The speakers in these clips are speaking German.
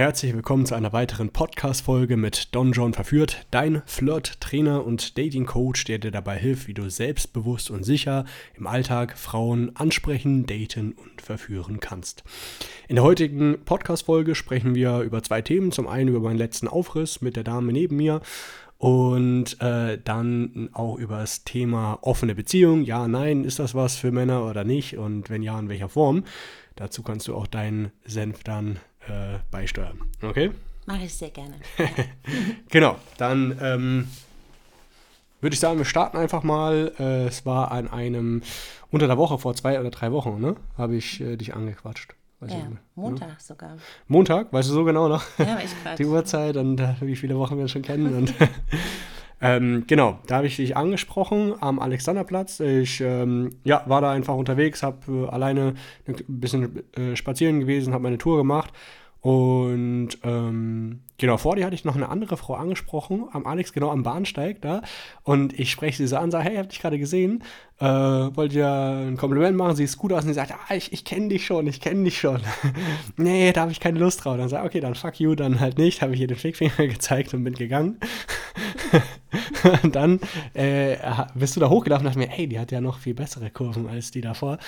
Herzlich willkommen zu einer weiteren Podcast-Folge mit Don John Verführt, dein Flirt-Trainer und Dating-Coach, der dir dabei hilft, wie du selbstbewusst und sicher im Alltag Frauen ansprechen, daten und verführen kannst. In der heutigen Podcast-Folge sprechen wir über zwei Themen. Zum einen über meinen letzten Aufriss mit der Dame neben mir und äh, dann auch über das Thema offene Beziehung. Ja, nein, ist das was für Männer oder nicht? Und wenn ja, in welcher Form? Dazu kannst du auch deinen Senf dann äh, beisteuern. Okay? Mache ich sehr gerne. genau, dann ähm, würde ich sagen, wir starten einfach mal. Äh, es war an einem, unter der Woche, vor zwei oder drei Wochen, ne? Habe ich äh, dich angequatscht. Weiß ja, Montag ja. sogar. Montag, weißt du so genau noch? Ja, ich gerade. Die Uhrzeit und äh, wie viele Wochen wir schon kennen. und ähm, genau, da habe ich dich angesprochen am Alexanderplatz. Ich ähm, ja, war da einfach unterwegs, habe äh, alleine ein bisschen äh, spazieren gewesen, habe meine Tour gemacht und ähm, genau, vor dir hatte ich noch eine andere Frau angesprochen, am Alex, genau am Bahnsteig da. Und ich spreche sie so an, sage, hey, hab dich gerade gesehen, äh, wollte dir ein Kompliment machen, sie ist gut aus und sie sagt, ah, ich, ich kenne dich schon, ich kenne dich schon. nee, da habe ich keine Lust drauf. Dann sage ich, okay, dann fuck you, dann halt nicht. Habe ich ihr den Fickfinger gezeigt und bin gegangen. dann äh, bist du da hochgelaufen und dachte mir, hey, die hat ja noch viel bessere Kurven als die davor.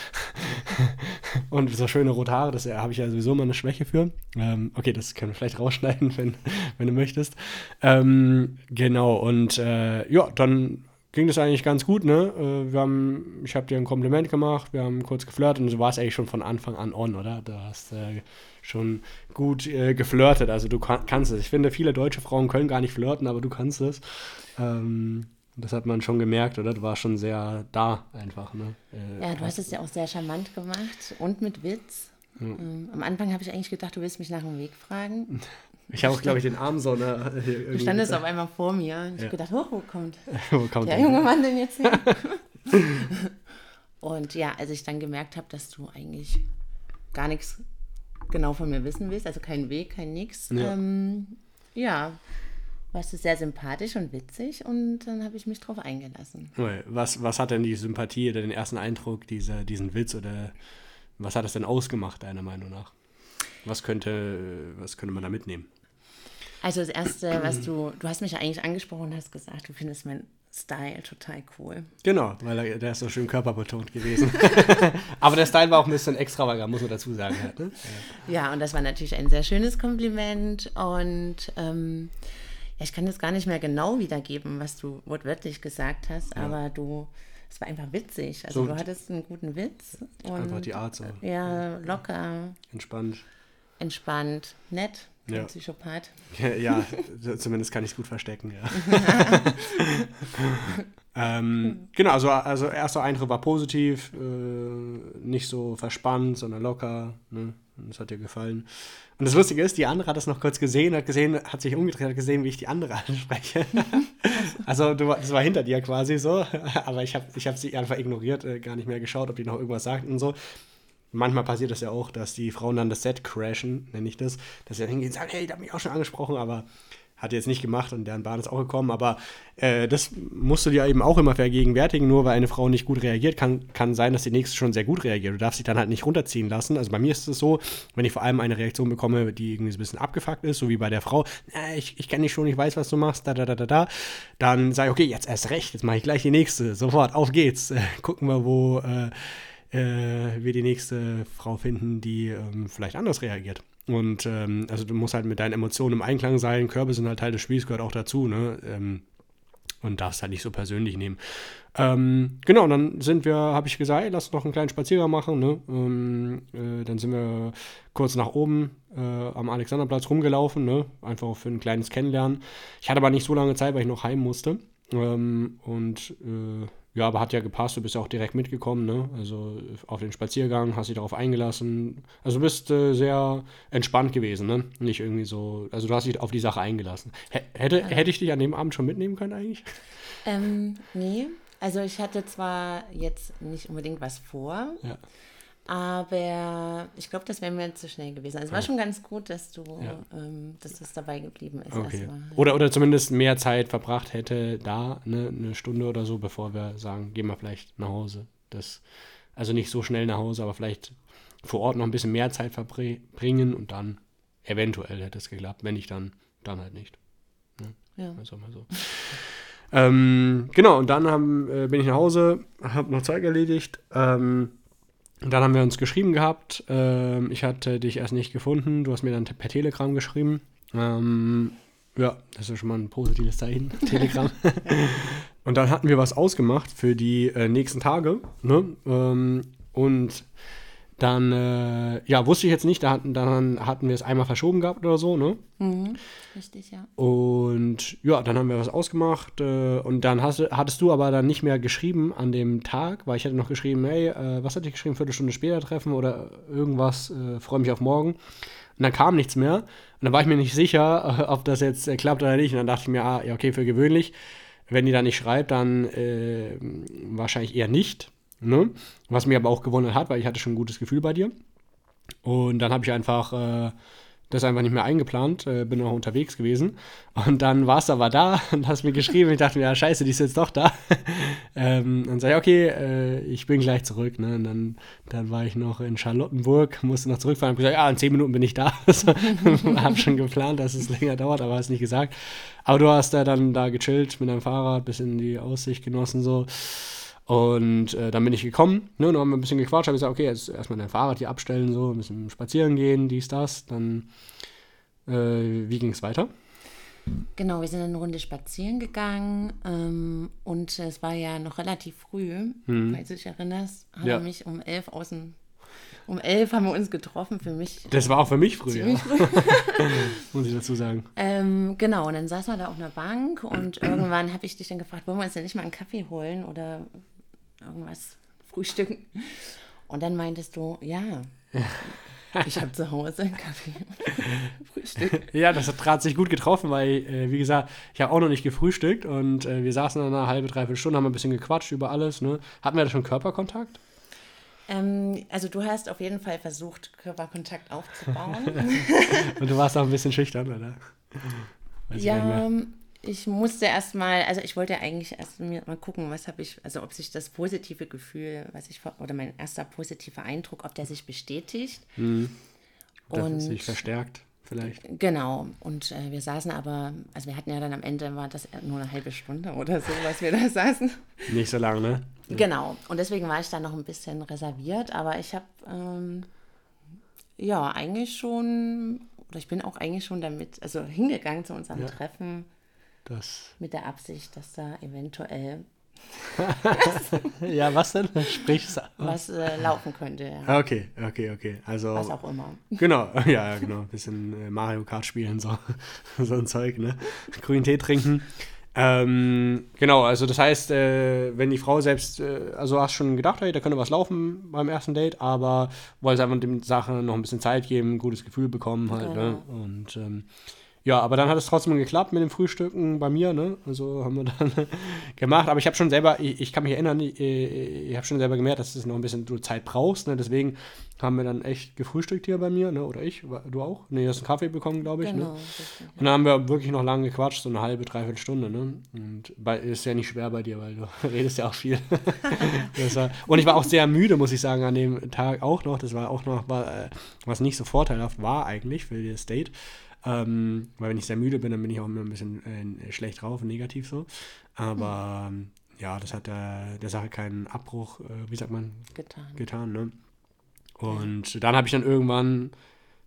und so schöne rote Haare, das habe ich ja sowieso mal eine Schwäche für. Ähm, okay, das können wir vielleicht rausschneiden, wenn, wenn du möchtest. Ähm, genau, und äh, ja, dann ging das eigentlich ganz gut, ne? Äh, wir haben, ich habe dir ein Kompliment gemacht, wir haben kurz geflirtet und so war es eigentlich schon von Anfang an on, oder? Du hast äh, schon gut äh, geflirtet, also du kann, kannst es. Ich finde, viele deutsche Frauen können gar nicht flirten, aber du kannst es. Ähm, das hat man schon gemerkt, oder? Du warst schon sehr da einfach, ne? Äh, ja, du hast es ja auch sehr charmant gemacht und mit Witz. Ja. Ähm, am Anfang habe ich eigentlich gedacht, du willst mich nach dem Weg fragen. Ich habe auch, glaube ich, den Arm so. Ne, du standest auf einmal vor mir. Ich ja. habe gedacht, oh, wo kommt, wo kommt der junge Mann denn jetzt hin? und ja, als ich dann gemerkt habe, dass du eigentlich gar nichts genau von mir wissen willst, also kein Weg, kein Nix, ja, ähm, ja warst du sehr sympathisch und witzig und dann habe ich mich drauf eingelassen. Was, was hat denn die Sympathie oder den ersten Eindruck, dieser, diesen Witz oder was hat das denn ausgemacht, deiner Meinung nach? Was könnte, was könnte man da mitnehmen? Also das Erste, was du, du hast mich ja eigentlich angesprochen und hast gesagt, du findest meinen Style total cool. Genau, weil er, der ist so schön körperbetont gewesen. Aber der Style war auch ein bisschen extravagant, muss man dazu sagen. Halt, ne? ja. und das war natürlich ein sehr schönes Kompliment und ähm, ja, ich kann jetzt gar nicht mehr genau wiedergeben, was du wortwörtlich gesagt hast, ja. aber du, es war einfach witzig. Also so, du hattest einen guten Witz. Und, einfach die Art so. Ja, locker. Entspannt. Entspannt, nett. Ja. Psychopath. Ja, ja, zumindest kann ich es gut verstecken, ja. ähm, genau, also, also erster Eindruck war positiv, äh, nicht so verspannt, sondern locker. Ne? Das hat dir gefallen. Und das Lustige ist, die andere hat das noch kurz gesehen, hat gesehen, hat sich umgedreht, hat gesehen, wie ich die andere anspreche. also du, das war hinter dir quasi so, aber ich habe ich hab sie einfach ignoriert, äh, gar nicht mehr geschaut, ob die noch irgendwas sagt und so. Manchmal passiert das ja auch, dass die Frauen dann das Set crashen, nenne ich das, dass sie dann hingehen und sagen, hey, da habe mich auch schon angesprochen, aber hat jetzt nicht gemacht und deren Bahn ist auch gekommen, aber äh, das musst du dir eben auch immer vergegenwärtigen. Nur weil eine Frau nicht gut reagiert, kann, kann sein, dass die nächste schon sehr gut reagiert. Du darfst dich dann halt nicht runterziehen lassen. Also bei mir ist es so, wenn ich vor allem eine Reaktion bekomme, die irgendwie so ein bisschen abgefuckt ist, so wie bei der Frau, äh, ich, ich kenne dich schon, ich weiß, was du machst, da, da, da, da, da, dann sage ich, okay, jetzt erst recht, jetzt mache ich gleich die nächste, sofort, auf geht's. Äh, gucken wir, wo äh, wir die nächste Frau finden, die ähm, vielleicht anders reagiert. Und ähm, also du musst halt mit deinen Emotionen im Einklang sein. Körbe sind halt Teil des Spiels, gehört auch dazu, ne? Ähm, und darfst halt nicht so persönlich nehmen. Ähm, genau, dann sind wir, habe ich gesagt, ey, lass uns noch einen kleinen Spaziergang machen. Ne? Ähm, äh, dann sind wir kurz nach oben äh, am Alexanderplatz rumgelaufen, ne? einfach für ein kleines Kennenlernen. Ich hatte aber nicht so lange Zeit, weil ich noch heim musste. Ähm, und äh, ja, aber hat ja gepasst, du bist ja auch direkt mitgekommen, ne? Also auf den Spaziergang, hast dich darauf eingelassen. Also du bist äh, sehr entspannt gewesen, ne? Nicht irgendwie so, also du hast dich auf die Sache eingelassen. H hätte, ja. hätte ich dich an dem Abend schon mitnehmen können eigentlich? Ähm, nee. Also ich hatte zwar jetzt nicht unbedingt was vor. Ja. Aber ich glaube, das wäre mir zu schnell gewesen. Also es war schon ganz gut, dass du, ja. ähm, dass das dabei geblieben ist. Okay. Oder, oder zumindest mehr Zeit verbracht hätte da, ne, eine Stunde oder so, bevor wir sagen, gehen wir vielleicht nach Hause. Das, also nicht so schnell nach Hause, aber vielleicht vor Ort noch ein bisschen mehr Zeit verbringen und dann eventuell hätte es geklappt. Wenn nicht, dann, dann halt nicht. Ja. Also mal so. ähm, genau, und dann haben, äh, bin ich nach Hause, habe noch Zeug erledigt. Ähm, dann haben wir uns geschrieben gehabt. Ähm, ich hatte dich erst nicht gefunden. Du hast mir dann per Telegram geschrieben. Ähm, ja, das ist ja schon mal ein positives Zeichen. Telegram. und dann hatten wir was ausgemacht für die äh, nächsten Tage. Ne? Ähm, und dann, äh, ja, wusste ich jetzt nicht, da hatten, dann hatten wir es einmal verschoben gehabt oder so, ne? Mhm. Richtig, ja. Und ja, dann haben wir was ausgemacht äh, und dann hast, hattest du aber dann nicht mehr geschrieben an dem Tag, weil ich hatte noch geschrieben, hey, äh, was hatte ich geschrieben, Viertelstunde später treffen oder irgendwas, äh, freue mich auf morgen. Und dann kam nichts mehr und dann war ich mir nicht sicher, ob das jetzt äh, klappt oder nicht. Und dann dachte ich mir, ah, ja, okay, für gewöhnlich. Wenn die da nicht schreibt, dann äh, wahrscheinlich eher nicht. Ne? Was mir aber auch gewundert hat, weil ich hatte schon ein gutes Gefühl bei dir. Und dann habe ich einfach äh, das einfach nicht mehr eingeplant, äh, bin noch unterwegs gewesen. Und dann war es aber da und hast mir geschrieben. Ich dachte mir, ja, scheiße, die ist jetzt doch da. ähm, dann sage ich, okay, äh, ich bin gleich zurück. Ne? Und dann, dann war ich noch in Charlottenburg, musste noch zurückfahren. Hab gesagt, ja, in zehn Minuten bin ich da. habe schon geplant, dass es länger dauert, aber hast nicht gesagt. Aber du hast da dann da gechillt mit deinem Fahrrad, bisschen die Aussicht genossen so. Und äh, dann bin ich gekommen, ne, und dann haben wir ein bisschen gequatscht, habe gesagt, okay, jetzt erstmal dein Fahrrad hier abstellen, so, ein bisschen spazieren gehen, dies, das. Dann, äh, wie ging es weiter? Genau, wir sind eine Runde spazieren gegangen ähm, und es war ja noch relativ früh, mhm. falls du dich erinnerst, haben ja. wir mich um elf aus dem um elf haben wir uns getroffen, für mich. Das war auch für mich früh, ja. früh. Muss ich dazu sagen. Ähm, genau, und dann saßen wir da auf einer Bank und irgendwann habe ich dich dann gefragt, wollen wir uns denn nicht mal einen Kaffee holen oder irgendwas frühstücken. Und dann meintest du, ja, ich habe zu Hause einen Kaffee Frühstück. Ja, das hat gerade sich gut getroffen, weil, äh, wie gesagt, ich habe auch noch nicht gefrühstückt und äh, wir saßen dann eine halbe, dreiviertel Stunde, haben ein bisschen gequatscht über alles. Ne? Hatten wir da schon Körperkontakt? Ähm, also du hast auf jeden Fall versucht, Körperkontakt aufzubauen. und du warst auch ein bisschen schüchtern, oder? Weiß ja, ich musste erstmal, also ich wollte eigentlich erst mal gucken, was habe ich, also ob sich das positive Gefühl, was ich, oder mein erster positiver Eindruck, ob der sich bestätigt. Mhm. Und sich verstärkt vielleicht. Genau. Und äh, wir saßen aber, also wir hatten ja dann am Ende, war das nur eine halbe Stunde oder so, was wir da saßen. Nicht so lange, ne? Genau. Und deswegen war ich da noch ein bisschen reserviert, aber ich habe, ähm, ja, eigentlich schon, oder ich bin auch eigentlich schon damit, also hingegangen zu unserem ja. Treffen das Mit der Absicht, dass da eventuell. ja, was denn? Sprich's Was äh, laufen könnte, ja. Ah, okay, okay, okay. Also, was auch immer. Genau, ja, genau. Ein bisschen äh, Mario Kart spielen, so, so ein Zeug, ne? Grünen Tee trinken. Ähm, genau, also das heißt, äh, wenn die Frau selbst, äh, also hast schon gedacht, hey, da könnte was laufen beim ersten Date, aber wollte einfach dem Sache noch ein bisschen Zeit geben, ein gutes Gefühl bekommen halt, ne? genau. ne? Und ähm, ja, aber dann hat es trotzdem geklappt mit dem Frühstücken bei mir, ne? Also haben wir dann gemacht. Aber ich habe schon selber, ich, ich, kann mich erinnern, ich, ich habe schon selber gemerkt, dass du noch ein bisschen du Zeit brauchst, ne? Deswegen haben wir dann echt gefrühstückt hier bei mir, ne? Oder ich, du auch? Ne, du hast einen Kaffee bekommen, glaube ich, ne? genau, ne? Und dann haben wir wirklich noch lange gequatscht, so eine halbe, dreiviertel Stunde, ne? Und bei, ist ja nicht schwer bei dir, weil du redest ja auch viel. war, und ich war auch sehr müde, muss ich sagen, an dem Tag auch noch. Das war auch noch, war, äh, was nicht so vorteilhaft war eigentlich für das Date. Ähm, weil wenn ich sehr müde bin, dann bin ich auch immer ein bisschen äh, schlecht drauf, negativ so. Aber mhm. ja, das hat der, der Sache keinen Abbruch, äh, wie sagt man? Getan. Getan, ne? Und dann habe ich dann irgendwann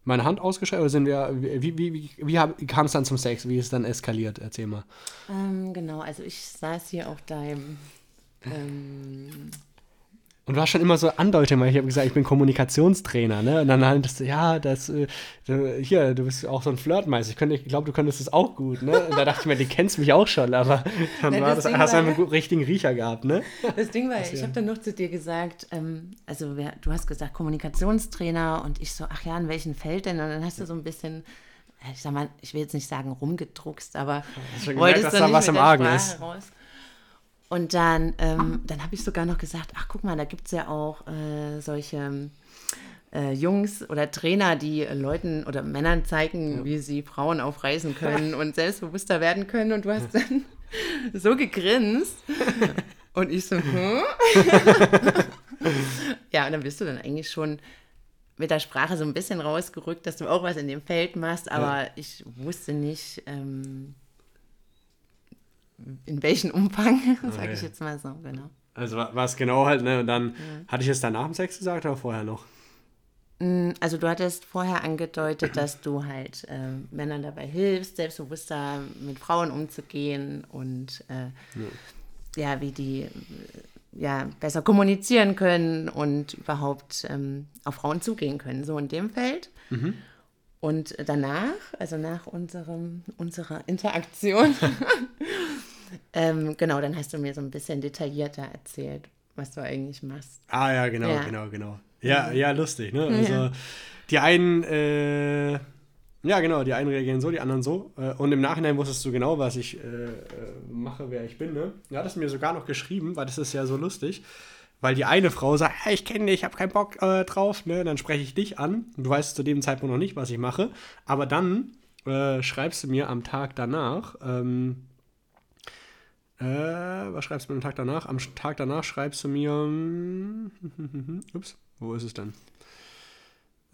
meine Hand ausgeschaltet oder sind wir, wie, wie, wie, wie kam es dann zum Sex? Wie ist es dann eskaliert? Erzähl mal. Ähm, genau, also ich saß hier auf deinem ähm, und hast schon immer so Andeutung, weil ich habe gesagt, ich bin Kommunikationstrainer, ne? Und dann hattest du, ja, das, äh, hier, du bist auch so ein Flirtmeister. Ich, ich glaube, du könntest das auch gut, ne? Und da dachte ich mir, die kennst mich auch schon, aber dann ja, war das, hast du einen richtigen Riecher gehabt, ne? Das Ding war, ich habe dann noch zu dir gesagt, ähm, also wer, du hast gesagt Kommunikationstrainer und ich so, ach ja, in welchem Feld denn? Und dann hast du so ein bisschen ich sag mal, ich will jetzt nicht sagen rumgedruckst, aber wolltest gemerkt, dass da was im Argen ist. Raus. Und dann, ähm, dann habe ich sogar noch gesagt, ach guck mal, da gibt es ja auch äh, solche äh, Jungs oder Trainer, die Leuten oder Männern zeigen, ja. wie sie Frauen aufreißen können und selbstbewusster werden können. Und du hast dann so gegrinst. Und ich so, hm? ja, und dann bist du dann eigentlich schon mit der Sprache so ein bisschen rausgerückt, dass du auch was in dem Feld machst, aber ja. ich wusste nicht, ähm, in welchem Umfang, okay. sage ich jetzt mal so, genau. Also was genau halt, ne? Und dann ja. hatte ich es dann nach dem Sex gesagt oder vorher noch? Mm, also du hattest vorher angedeutet, dass du halt äh, Männern dabei hilfst, selbstbewusster mit Frauen umzugehen und äh, ja. ja. wie die ja, besser kommunizieren können und überhaupt ähm, auf Frauen zugehen können, so in dem Feld. Mhm. Und danach, also nach unserem, unserer Interaktion, ähm, genau, dann hast du mir so ein bisschen detaillierter erzählt, was du eigentlich machst. Ah ja, genau, ja. genau, genau. Ja, ja, lustig, ne? Also ja. die einen, äh, ja genau, die einen reagieren so, die anderen so. Äh, und im Nachhinein wusstest du genau, was ich äh, äh mache, wer ich bin, ne? Du hattest mir sogar noch geschrieben, weil das ist ja so lustig. Weil die eine Frau sagt, hey, ich kenne dich, ich habe keinen Bock äh, drauf, ne? Dann spreche ich dich an. Du weißt zu dem Zeitpunkt noch nicht, was ich mache. Aber dann äh, schreibst du mir am Tag danach, ähm, äh, was schreibst du mir am Tag danach? Am Tag danach schreibst du mir. Ups, wo ist es denn?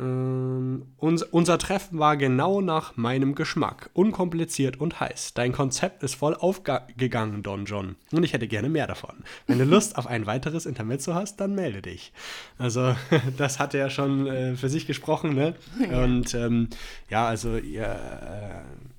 Ähm, uns, unser Treffen war genau nach meinem Geschmack. Unkompliziert und heiß. Dein Konzept ist voll aufgegangen, Don John. Und ich hätte gerne mehr davon. Wenn du Lust auf ein weiteres Intermezzo hast, dann melde dich. Also, das hat er ja schon äh, für sich gesprochen, ne? Und ähm, ja, also, ihr. Äh,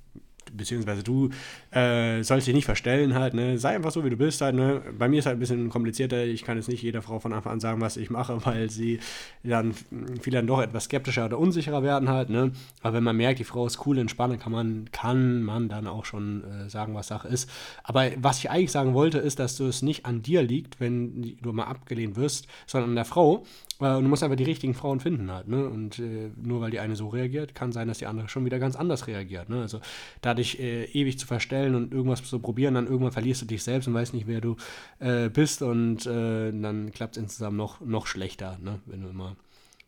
beziehungsweise du äh, sollst dich nicht verstellen halt, ne? Sei einfach so, wie du bist halt, ne? Bei mir ist halt ein bisschen komplizierter. Ich kann jetzt nicht jeder Frau von Anfang an sagen, was ich mache, weil sie dann viele dann doch etwas skeptischer oder unsicherer werden halt, ne? Aber wenn man merkt, die Frau ist cool, entspannt, kann man, kann man dann auch schon äh, sagen, was Sache ist. Aber was ich eigentlich sagen wollte, ist, dass du es nicht an dir liegt, wenn du mal abgelehnt wirst, sondern an der Frau. Äh, und du musst einfach die richtigen Frauen finden halt, ne? Und äh, nur weil die eine so reagiert, kann sein, dass die andere schon wieder ganz anders reagiert, ne? Also dadurch äh, ewig zu verstellen und irgendwas zu probieren, dann irgendwann verlierst du dich selbst und weißt nicht, wer du äh, bist und äh, dann klappt es insgesamt noch, noch schlechter, ne? Wenn du immer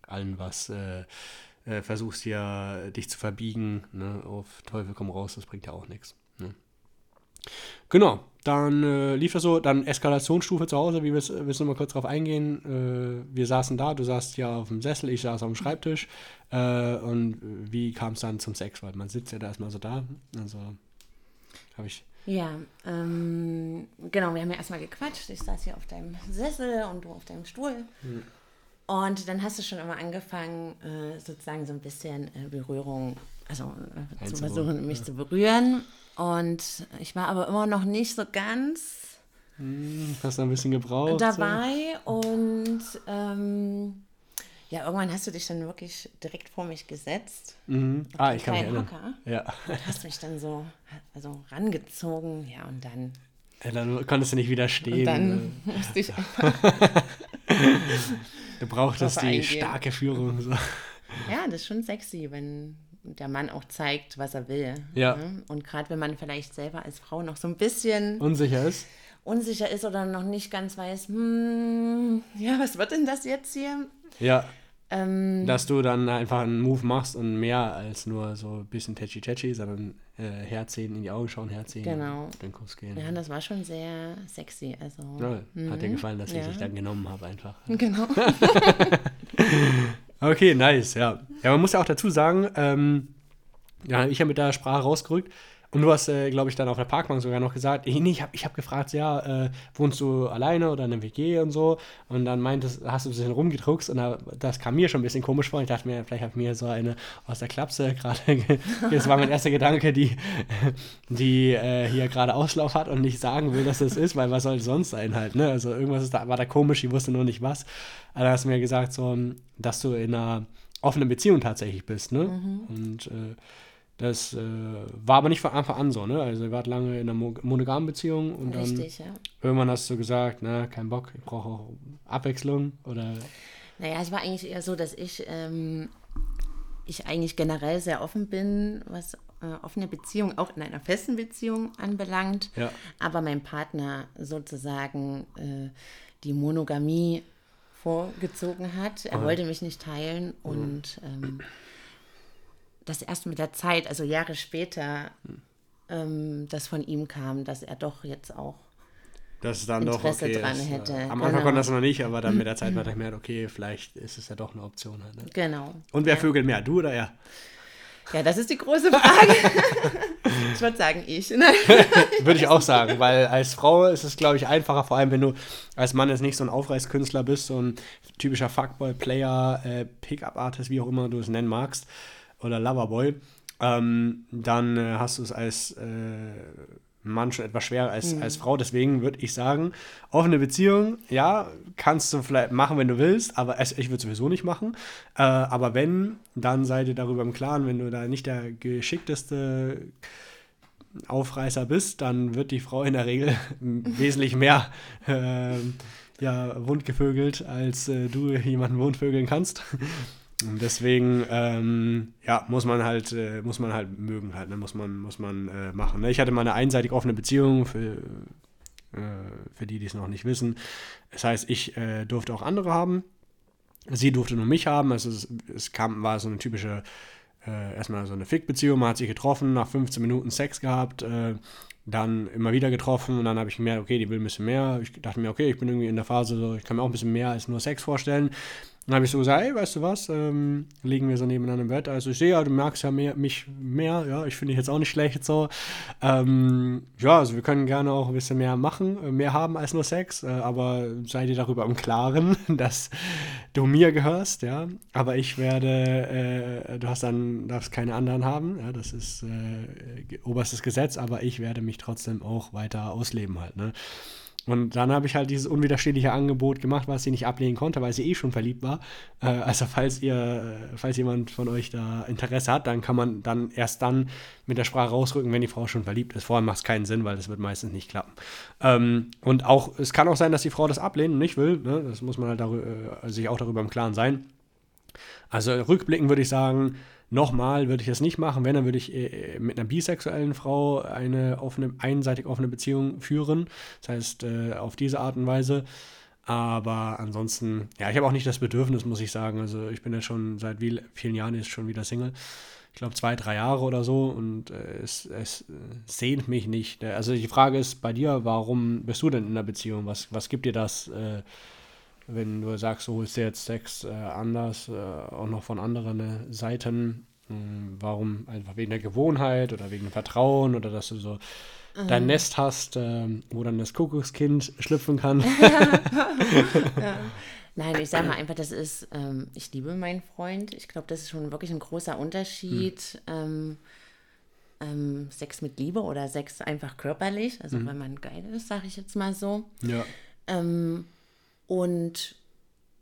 allen was äh, versuchst, hier dich zu verbiegen, ne? Auf Teufel komm raus, das bringt ja auch nichts. Ne? Genau, dann äh, lief das so, dann Eskalationsstufe zu Hause, wie wir willst du mal kurz drauf eingehen? Äh, wir saßen da, du saßt ja auf dem Sessel, ich saß auf dem Schreibtisch. Äh, und wie kam es dann zum Sex? Weil man sitzt ja da erstmal so da. Also habe ich. Ja, ähm, genau, wir haben ja erstmal gequatscht. Ich saß hier auf deinem Sessel und du auf deinem Stuhl. Hm. Und dann hast du schon immer angefangen, äh, sozusagen so ein bisschen äh, Berührung, also äh, zu versuchen, mich ja. zu berühren. Und ich war aber immer noch nicht so ganz. Hm, hast du ein bisschen gebraucht? Dabei so. und ähm, ja, irgendwann hast du dich dann wirklich direkt vor mich gesetzt. Mhm. Ah, ich kann mich erinnern. Hocker, ja. Und hast mich dann so also rangezogen, ja, und dann. Ja, dann konntest du nicht widerstehen. Und dann ne? musste ich Du brauchtest die eingehen. starke Führung. So. Ja, das ist schon sexy, wenn der Mann auch zeigt, was er will. Ja. Ne? Und gerade wenn man vielleicht selber als Frau noch so ein bisschen unsicher ist. Unsicher ist oder noch nicht ganz weiß, hm, ja, was wird denn das jetzt hier? Ja. Ähm, Dass du dann einfach einen Move machst und mehr als nur so ein bisschen tätschi tätschi, sondern äh, herziehen, in die Augen schauen, herziehen, genau. den Kuss gehen. Ja, das war schon sehr sexy. Also, ja, mhm. Hat dir gefallen, dass ja. ich dich dann genommen habe einfach. Genau. okay, nice, ja. Ja, man muss ja auch dazu sagen, ähm, ja, ich habe mit der Sprache rausgerückt. Und du hast, äh, glaube ich, dann auf der Parkbank sogar noch gesagt, nee, ich habe ich hab gefragt, ja, äh, wohnst du alleine oder in einer WG und so? Und dann meintest, hast du ein bisschen rumgedruckst und da, das kam mir schon ein bisschen komisch vor. Ich dachte mir, vielleicht habe ich mir so eine aus der Klapse gerade, das war mein erster Gedanke, die, die äh, hier gerade Auslauf hat und nicht sagen will, dass das ist, weil was soll es sonst sein halt, ne? Also irgendwas da, war da komisch, ich wusste nur nicht was. Aber dann hast du mir gesagt, so, dass du in einer offenen Beziehung tatsächlich bist, ne? Mhm. Und äh, das äh, war aber nicht von Anfang an so, ne? Also ihr wart lange in einer monogamen Beziehung und Richtig, dann ja. irgendwann hast du gesagt, na, kein Bock, ich brauche auch Abwechslung oder. Naja, es war eigentlich eher so, dass ich, ähm, ich eigentlich generell sehr offen bin, was äh, offene Beziehung, auch in einer festen Beziehung anbelangt. Ja. Aber mein Partner sozusagen äh, die Monogamie vorgezogen hat. Er oh. wollte mich nicht teilen mhm. und ähm, das erst mit der Zeit, also Jahre später, hm. ähm, das von ihm kam, dass er doch jetzt auch das ist dann Interesse doch okay. dran ist, hätte. Am genau. Anfang konnte das noch nicht, aber dann mit der Zeit war ich gemerkt, okay, vielleicht ist es ja doch eine Option. Halt, ne? Genau. Und wer ja. vögelt mehr, du oder er? Ja, das ist die große Frage. ich würde sagen, ich. Nein. Würde ich auch sagen, weil als Frau ist es, glaube ich, einfacher, vor allem wenn du als Mann jetzt nicht so ein Aufreißkünstler bist, so ein typischer Fuckboy-Player, äh, Pickup-Artist, wie auch immer du es nennen magst, oder Loverboy, ähm, dann äh, hast du es als äh, Mann schon etwas schwerer als, als Frau. Deswegen würde ich sagen, offene Beziehung, ja, kannst du vielleicht machen, wenn du willst, aber es, ich würde sowieso nicht machen. Äh, aber wenn, dann seid ihr darüber im Klaren, wenn du da nicht der geschickteste Aufreißer bist, dann wird die Frau in der Regel wesentlich mehr äh, ja, wundgevögelt, als äh, du jemanden wundvögeln kannst. Und deswegen, ähm, ja, muss man halt, äh, muss man halt mögen halt, ne? muss man, muss man äh, machen. Ne? Ich hatte mal eine einseitig offene Beziehung für, äh, für die, die es noch nicht wissen. Das heißt, ich äh, durfte auch andere haben. Sie durfte nur mich haben. Also es, es kam, war so eine typische, äh, erstmal so eine Fick-Beziehung. Man hat sich getroffen, nach 15 Minuten Sex gehabt, äh, dann immer wieder getroffen und dann habe ich gemerkt, okay, die will ein bisschen mehr. Ich dachte mir, okay, ich bin irgendwie in der Phase so, ich kann mir auch ein bisschen mehr als nur Sex vorstellen. Dann habe ich so gesagt, hey, weißt du was, ähm, liegen wir so nebeneinander im Bett. Also ich sehe ja, du merkst ja mehr, mich mehr, ja, ich finde dich jetzt auch nicht schlecht so. Ähm, ja, also wir können gerne auch ein bisschen mehr machen, äh, mehr haben als nur Sex, äh, aber sei dir darüber im Klaren, dass du mir gehörst, ja. Aber ich werde, äh, du hast dann, darfst keine anderen haben, ja, das ist äh, oberstes Gesetz, aber ich werde mich trotzdem auch weiter ausleben halt, ne. Und dann habe ich halt dieses unwiderstehliche Angebot gemacht, was sie nicht ablehnen konnte, weil sie eh schon verliebt war. Äh, also falls ihr, äh, falls jemand von euch da Interesse hat, dann kann man dann erst dann mit der Sprache rausrücken, wenn die Frau schon verliebt ist. Vorher macht es keinen Sinn, weil das wird meistens nicht klappen. Ähm, und auch, es kann auch sein, dass die Frau das ablehnt und nicht will. Ne? Das muss man halt darüber, äh, sich auch darüber im Klaren sein. Also rückblickend würde ich sagen, Nochmal würde ich es nicht machen. Wenn, dann würde ich äh, mit einer bisexuellen Frau eine offene, einseitig offene Beziehung führen. Das heißt, äh, auf diese Art und Weise. Aber ansonsten, ja, ich habe auch nicht das Bedürfnis, muss ich sagen. Also ich bin ja schon seit wie, vielen Jahren jetzt schon wieder Single. Ich glaube zwei, drei Jahre oder so und äh, es, es sehnt mich nicht. Also die Frage ist bei dir, warum bist du denn in einer Beziehung? Was, was gibt dir das, äh, wenn du sagst, du holst dir jetzt Sex äh, anders, äh, auch noch von anderen Seiten? Mh, warum? Einfach wegen der Gewohnheit oder wegen dem Vertrauen oder dass du so dein Nest hast, ähm, wo dann das Kuckuckskind schlüpfen kann? Nein, ich sage mal einfach, das ist, ähm, ich liebe meinen Freund. Ich glaube, das ist schon wirklich ein großer Unterschied. Ähm, ähm, Sex mit Liebe oder Sex einfach körperlich, also wenn man geil ist, sage ich jetzt mal so. ja. Ähm, und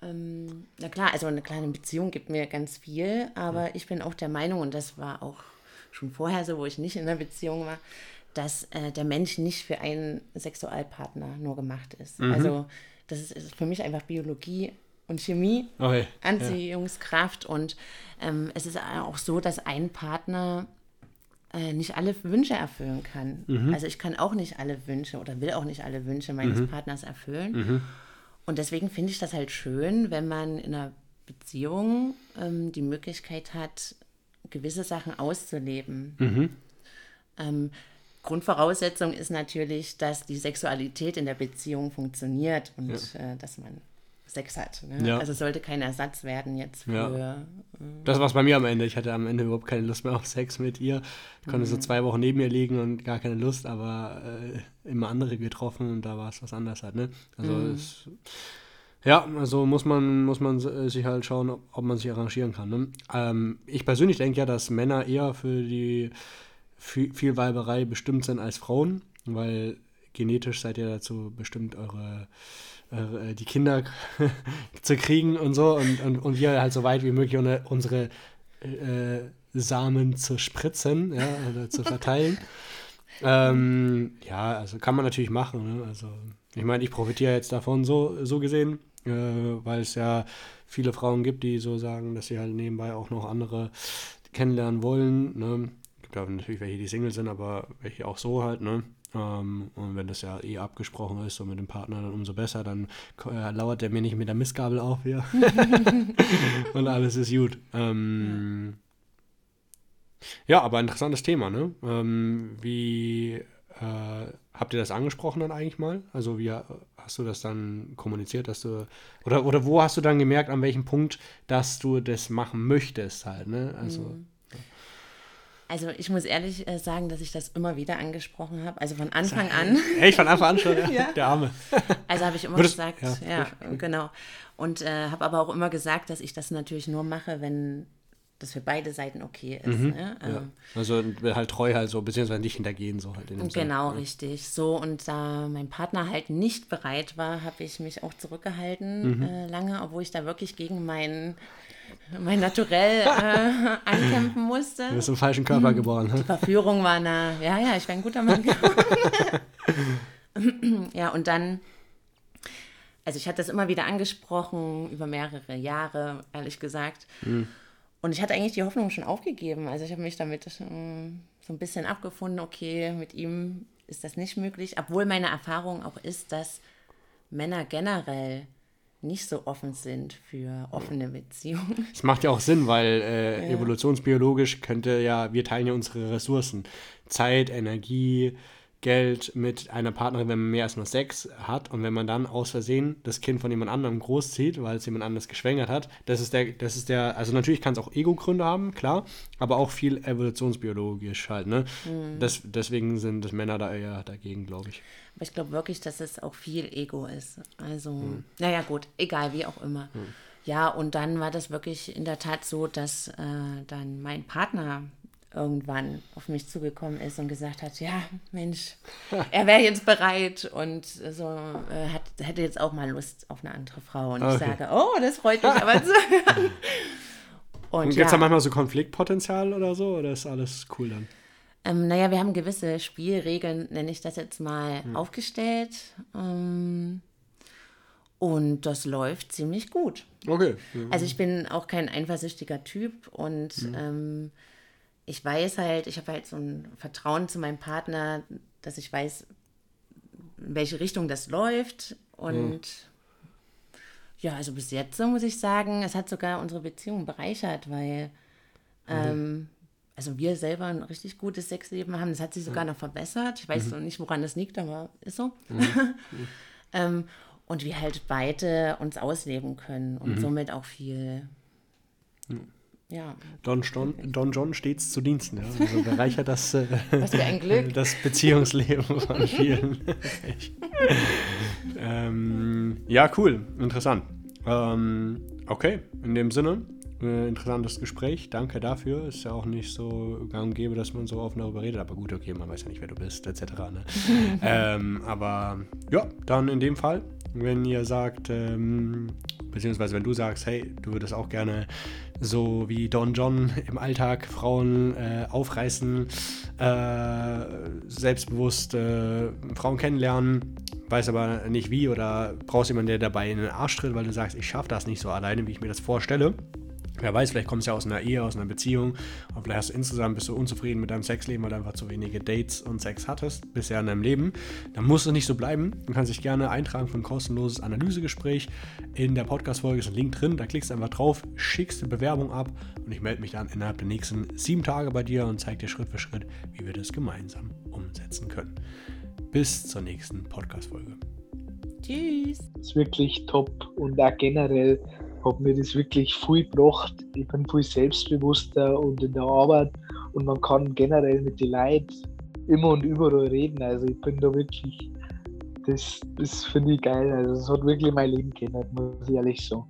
ähm, na klar, also eine kleine Beziehung gibt mir ganz viel, aber ich bin auch der Meinung, und das war auch schon vorher so, wo ich nicht in einer Beziehung war, dass äh, der Mensch nicht für einen Sexualpartner nur gemacht ist. Also das ist, ist für mich einfach Biologie und Chemie, Okay. Anziehungskraft und ähm, es ist auch so, dass ein Partner äh, nicht alle Wünsche erfüllen kann. Also ich kann auch nicht alle Wünsche oder will auch nicht alle Wünsche meines Partners erfüllen. Und deswegen finde ich das halt schön, wenn man in einer Beziehung ähm, die Möglichkeit hat, gewisse Sachen auszuleben. Ähm, Grundvoraussetzung ist natürlich, dass die Sexualität in der Beziehung funktioniert und äh, dass man Sex hat. Ne? Ja. Also sollte kein Ersatz werden jetzt für. Ja. Das war es bei mir am Ende. Ich hatte am Ende überhaupt keine Lust mehr auf Sex mit ihr. Ich konnte so zwei Wochen neben ihr liegen und gar keine Lust, aber äh, immer andere getroffen und da war es was anderes halt, ne? Also es, ja, also muss man, muss man äh, sich halt schauen, ob, ob man sich arrangieren kann. Ne? Ähm, ich persönlich denke ja, dass Männer eher für die Viel- Vielweiberei bestimmt sind als Frauen, weil genetisch seid ihr dazu bestimmt, eure, eure äh, die Kinder zu kriegen und so und, und, und wir halt so weit wie möglich unsere, äh, Samen zu spritzen ja, oder zu verteilen. ähm, ja, also kann man natürlich machen. Ne? Also ich meine, ich profitiere jetzt davon so, so gesehen, äh, weil es ja viele Frauen gibt, die so sagen, dass sie halt nebenbei auch noch andere kennenlernen wollen. Ne? Gibt ja natürlich welche, die Single sind, aber welche auch so halt. Ne? Ähm, und wenn das ja eh abgesprochen ist, so mit dem Partner, dann umso besser. Dann äh, lauert der mir nicht mit der Mistgabel auf hier. und alles ist gut. Ähm, ja, aber interessantes Thema, ne? Ähm, wie Äh, habt ihr das angesprochen dann eigentlich mal? Also wie hast du das dann kommuniziert, dass du oder oder wo hast du dann gemerkt, an welchem Punkt, dass du das machen möchtest halt, ne? Also mhm. Also ich muss ehrlich äh, sagen, dass ich das immer wieder angesprochen habe. Also von Anfang an. Echt von Anfang an schon, ja. ja. Der Arme. Also habe ich immer Würdest, gesagt, ja, ja genau. Und äh, habe aber auch immer gesagt, dass ich das natürlich nur mache, wenn das für beide Seiten okay ist. Mhm, ne? ja. ähm, also halt treu halt so, beziehungsweise nicht hintergehen so halt. genau, Sinne, richtig. So, und da mein Partner halt nicht bereit war, habe ich mich auch zurückgehalten mhm. äh, lange, obwohl ich da wirklich gegen meinen mein Naturell äh, ankämpfen musste. Du bist im falschen Körper mhm. geboren. Die Verführung war eine, ja, ja, ich war ein guter Mann geworden. ja, und dann, also ich hatte das immer wieder angesprochen, über mehrere Jahre, ehrlich gesagt. Mhm. Und ich hatte eigentlich die Hoffnung schon aufgegeben. Also ich habe mich damit so ein bisschen abgefunden, okay, mit ihm ist das nicht möglich, obwohl meine Erfahrung auch ist, dass Männer generell nicht so offen sind für offene Beziehungen. Das macht ja auch Sinn, weil äh, ja. evolutionsbiologisch könnte ja, wir teilen ja unsere Ressourcen. Zeit, Energie, Geld mit einer Partnerin, wenn man mehr als nur Sex hat und wenn man dann aus Versehen das Kind von jemand anderem großzieht, weil es jemand anderes geschwängert hat, das ist der, das ist der, also natürlich kann es auch Ego-Gründe haben, klar, aber auch viel evolutionsbiologisch halt, ne? Mhm. Das, deswegen sind Männer da eher dagegen, glaube ich. Aber ich glaube wirklich, dass es auch viel Ego ist. Also, mhm. naja, gut, egal, wie auch immer. Mhm. Ja, und dann war das wirklich in der Tat so, dass äh, dann mein Partner irgendwann auf mich zugekommen ist und gesagt hat, ja, Mensch, er wäre jetzt bereit und so äh, hat, hätte jetzt auch mal Lust auf eine andere Frau. Und okay. ich sage, oh, das freut mich aber zu hören. Und, und gibt es ja. da manchmal so Konfliktpotenzial oder so oder ist alles cool dann? Ähm, naja, wir haben gewisse Spielregeln, nenne ich das jetzt mal, hm. aufgestellt. Ähm, und das läuft ziemlich gut. Okay. Also ich bin auch kein eifersüchtiger Typ und hm. ähm, ich weiß halt, ich habe halt so ein Vertrauen zu meinem Partner, dass ich weiß, in welche Richtung das läuft. Und hm. ja, also bis jetzt so muss ich sagen, es hat sogar unsere Beziehung bereichert, weil ähm, also wir selber ein richtig gutes Sexleben haben. Das hat sich sogar noch verbessert. Ich weiß mhm. noch nicht, woran das liegt, aber ist so. Mhm. ähm, und wir halt beide uns ausleben können und mhm. somit auch viel. Ja. Don John, Don John stets zu Diensten. Ja. Also bereichert das, äh, das Beziehungsleben von vielen. ähm, ja, cool, interessant. Ähm, okay, in dem Sinne äh, interessantes Gespräch. Danke dafür. Ist ja auch nicht so gang und gäbe, dass man so offen darüber redet. Aber gut, okay, man weiß ja nicht, wer du bist, etc. Ne? ähm, aber ja, dann in dem Fall, wenn ihr sagt, ähm, beziehungsweise wenn du sagst, hey, du würdest auch gerne so wie Don John im Alltag Frauen äh, aufreißen, äh, selbstbewusst äh, Frauen kennenlernen, weiß aber nicht wie oder brauchst jemanden, der dabei in den Arsch tritt, weil du sagst, ich schaffe das nicht so alleine, wie ich mir das vorstelle Wer weiß, vielleicht kommst du ja aus einer Ehe, aus einer Beziehung und vielleicht hast du insgesamt bist du unzufrieden mit deinem Sexleben, weil du einfach zu wenige Dates und Sex hattest bisher in deinem Leben. Dann muss es nicht so bleiben. Du kannst dich gerne eintragen für ein kostenloses Analysegespräch. In der Podcast-Folge ist ein Link drin. Da klickst du einfach drauf, schickst die Bewerbung ab und ich melde mich dann innerhalb der nächsten sieben Tage bei dir und zeige dir Schritt für Schritt, wie wir das gemeinsam umsetzen können. Bis zur nächsten Podcast-Folge. Tschüss. Das ist wirklich top und auch generell hat mir das wirklich viel gebracht. Ich bin viel selbstbewusster und in der Arbeit und man kann generell mit den Leuten immer und überall reden. Also ich bin da wirklich, das, das finde ich geil. Also es hat wirklich mein Leben geändert, muss ich ehrlich sagen.